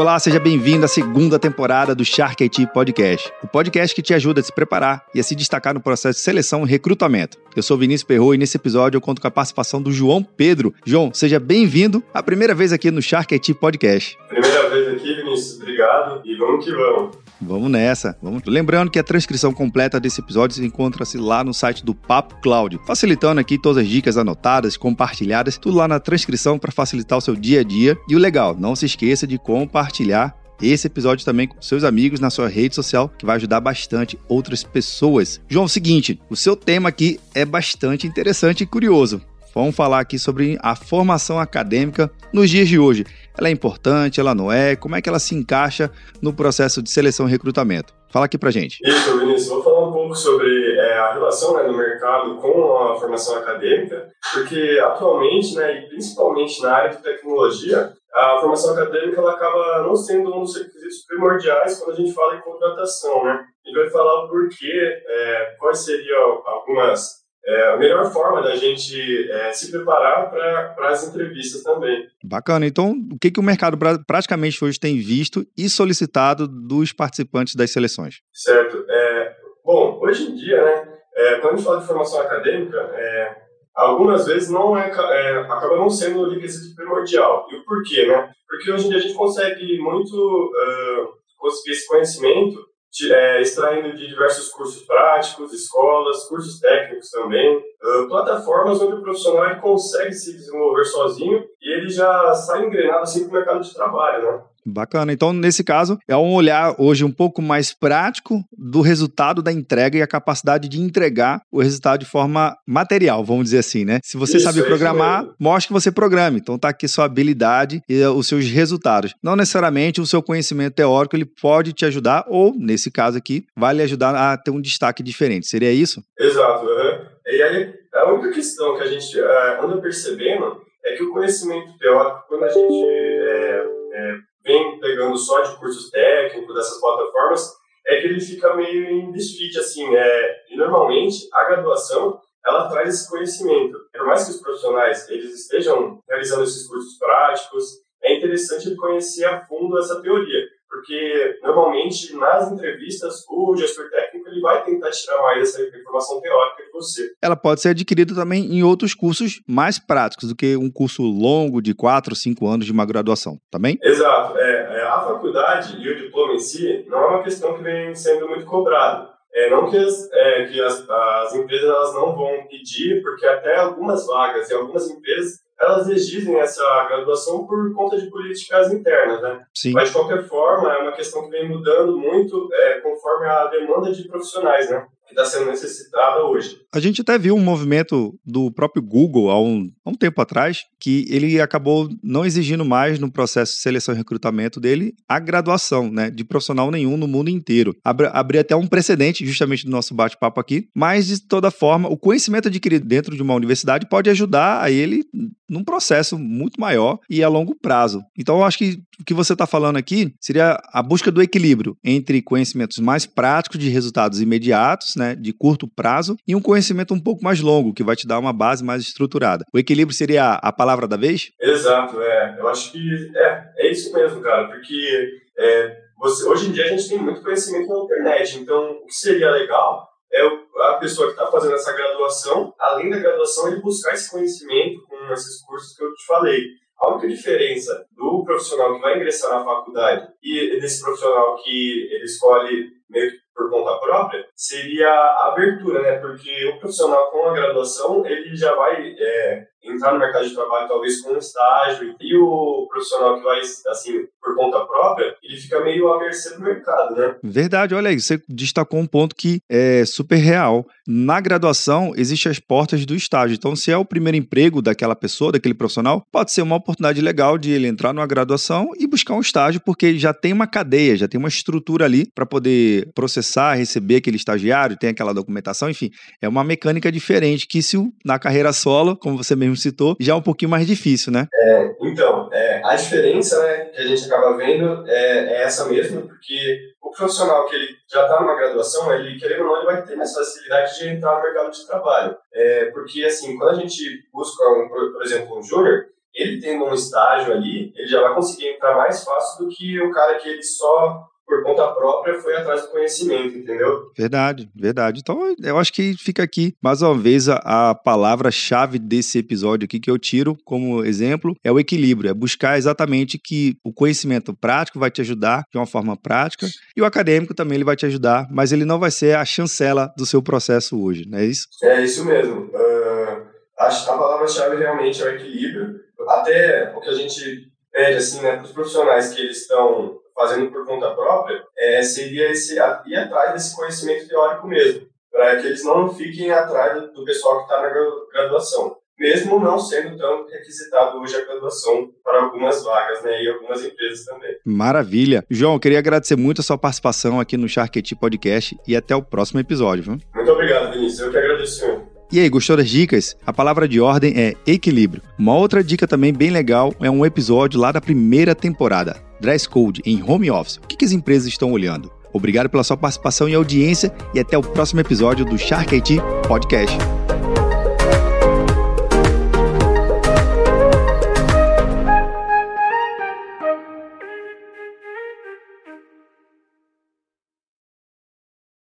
Olá, seja bem-vindo à segunda temporada do Shark IT Podcast, o podcast que te ajuda a se preparar e a se destacar no processo de seleção e recrutamento. Eu sou Vinícius Perro e nesse episódio eu conto com a participação do João Pedro. João, seja bem-vindo a primeira vez aqui no Shark IT Podcast. Primeira vez aqui, Vinícius, obrigado e vamos que vamos. Vamos nessa. Vamos. Lembrando que a transcrição completa desse episódio encontra-se lá no site do Papo Cloud, facilitando aqui todas as dicas anotadas, compartilhadas, tudo lá na transcrição para facilitar o seu dia a dia. E o legal, não se esqueça de compartilhar esse episódio também com seus amigos na sua rede social, que vai ajudar bastante outras pessoas. João, é o seguinte, o seu tema aqui é bastante interessante e curioso. Vamos falar aqui sobre a formação acadêmica nos dias de hoje. Ela é importante, ela não é? Como é que ela se encaixa no processo de seleção e recrutamento? Fala aqui pra gente. Isso, Vinícius. Vou falar um pouco sobre é, a relação né, do mercado com a formação acadêmica, porque atualmente, né, e principalmente na área de tecnologia, a formação acadêmica ela acaba não sendo um dos requisitos primordiais quando a gente fala em contratação, né? A gente vai falar o porquê, é, quais seriam algumas é a melhor forma da gente é, se preparar para as entrevistas também. Bacana. Então, o que, que o mercado praticamente hoje tem visto e solicitado dos participantes das seleções? Certo. É, bom, hoje em dia, né, é, quando a gente fala de formação acadêmica, é, algumas vezes não é, é, acaba não sendo o requisito primordial. E o porquê, né? Porque hoje em dia a gente consegue muito uh, conseguir esse conhecimento é, extraindo de diversos cursos práticos, escolas, cursos técnicos também, uh, plataformas onde o profissional consegue se desenvolver sozinho e ele já sai engrenado assim para o mercado de trabalho, né? Bacana. Então, nesse caso, é um olhar hoje um pouco mais prático do resultado da entrega e a capacidade de entregar o resultado de forma material, vamos dizer assim, né? Se você isso, sabe programar, mostre que você programa. Então, tá aqui sua habilidade e os seus resultados. Não necessariamente o seu conhecimento teórico ele pode te ajudar, ou, nesse caso aqui, vai lhe ajudar a ter um destaque diferente. Seria isso? Exato. Uhum. E aí, a única questão que a gente uh, anda percebendo é que o conhecimento teórico, quando a gente é, é, vem pegando só de cursos técnicos dessas plataformas, é que ele fica meio em desfite, assim, é, e normalmente a graduação, ela traz esse conhecimento. Por mais que os profissionais, eles estejam realizando esses cursos práticos, é interessante ele conhecer a fundo essa teoria, porque normalmente nas entrevistas o gestor técnico ele vai tentar tirar mais essa informação teórica você. Ela pode ser adquirida também em outros cursos mais práticos do que um curso longo de 4, 5 anos de uma graduação, também? Tá Exato. É, é, a faculdade e o diploma em si não é uma questão que vem sendo muito cobrado. É, não que, as, é, que as, as empresas elas não vão pedir, porque até algumas vagas e algumas empresas elas exigem essa graduação por conta de políticas internas, né? Sim. Mas, de qualquer forma, é uma questão que vem mudando muito é, conforme a demanda de profissionais, né? Que está sendo necessitada hoje. A gente até viu um movimento do próprio Google há um, há um, tempo atrás que ele acabou não exigindo mais no processo de seleção e recrutamento dele a graduação, né, de profissional nenhum no mundo inteiro. Abri, até um precedente justamente do nosso bate-papo aqui, mas de toda forma, o conhecimento adquirido dentro de uma universidade pode ajudar a ele num processo muito maior e a longo prazo. Então, eu acho que o que você está falando aqui seria a busca do equilíbrio entre conhecimentos mais práticos de resultados imediatos, né, de curto prazo, e um conhecimento um pouco mais longo, que vai te dar uma base mais estruturada. O equilíbrio seria a palavra da vez? Exato, é. Eu acho que é, é isso mesmo, cara, porque é, você, hoje em dia a gente tem muito conhecimento na internet, então o que seria legal é a pessoa que está fazendo essa graduação, além da graduação, ele buscar esse conhecimento com esses cursos que eu te falei. A única diferença do profissional que vai ingressar na faculdade e desse profissional que ele escolhe meio que por conta própria seria a abertura, né? Porque o profissional com a graduação ele já vai é, entrar no mercado de trabalho talvez com um estágio e o profissional que vai assim por conta própria ele fica meio à mercê do mercado, né? Verdade, olha aí, você destacou um ponto que é super real. Na graduação existem as portas do estágio. Então, se é o primeiro emprego daquela pessoa, daquele profissional, pode ser uma oportunidade legal de ele entrar numa graduação e buscar um estágio, porque já tem uma cadeia, já tem uma estrutura ali para poder processar, receber aquele estagiário, tem aquela documentação, enfim, é uma mecânica diferente que se na carreira solo, como você mesmo citou, já é um pouquinho mais difícil, né? É, então, é, a diferença né, que a gente acaba vendo é, é essa mesmo, porque o profissional que ele já está numa graduação, ele, querendo ou não, ele vai ter mais facilidade de entrar no mercado de trabalho. É, porque, assim, quando a gente busca, um, por exemplo, um júnior, ele tendo um estágio ali, ele já vai conseguir entrar mais fácil do que o cara que ele só por conta própria foi atrás do conhecimento, entendeu? Verdade, verdade. Então eu acho que fica aqui mais uma vez a, a palavra-chave desse episódio aqui que eu tiro como exemplo é o equilíbrio, é buscar exatamente que o conhecimento prático vai te ajudar de uma forma prática e o acadêmico também ele vai te ajudar, mas ele não vai ser a chancela do seu processo hoje, não é isso? É isso mesmo. Uh, a, a palavra-chave realmente é o equilíbrio. Até o que a gente pede assim, né, para os profissionais que eles estão fazendo por conta própria, é, seria esse, ir atrás desse conhecimento teórico mesmo, para que eles não fiquem atrás do, pessoal que está na graduação, mesmo não sendo tão requisitado hoje a graduação para algumas vagas né, e algumas empresas também. Maravilha. João, eu queria agradecer muito a sua participação aqui no Sharkety Podcast e até o próximo episódio. Viu? Muito obrigado, Vinícius. Eu que agradeço. E aí, gostou das dicas? A palavra de ordem é equilíbrio. Uma outra dica também bem legal é um episódio lá da primeira temporada, Dress Code em Home Office. O que, as empresas estão olhando? Obrigado pela sua participação e audiência e até o próximo episódio do Shark IT Podcast.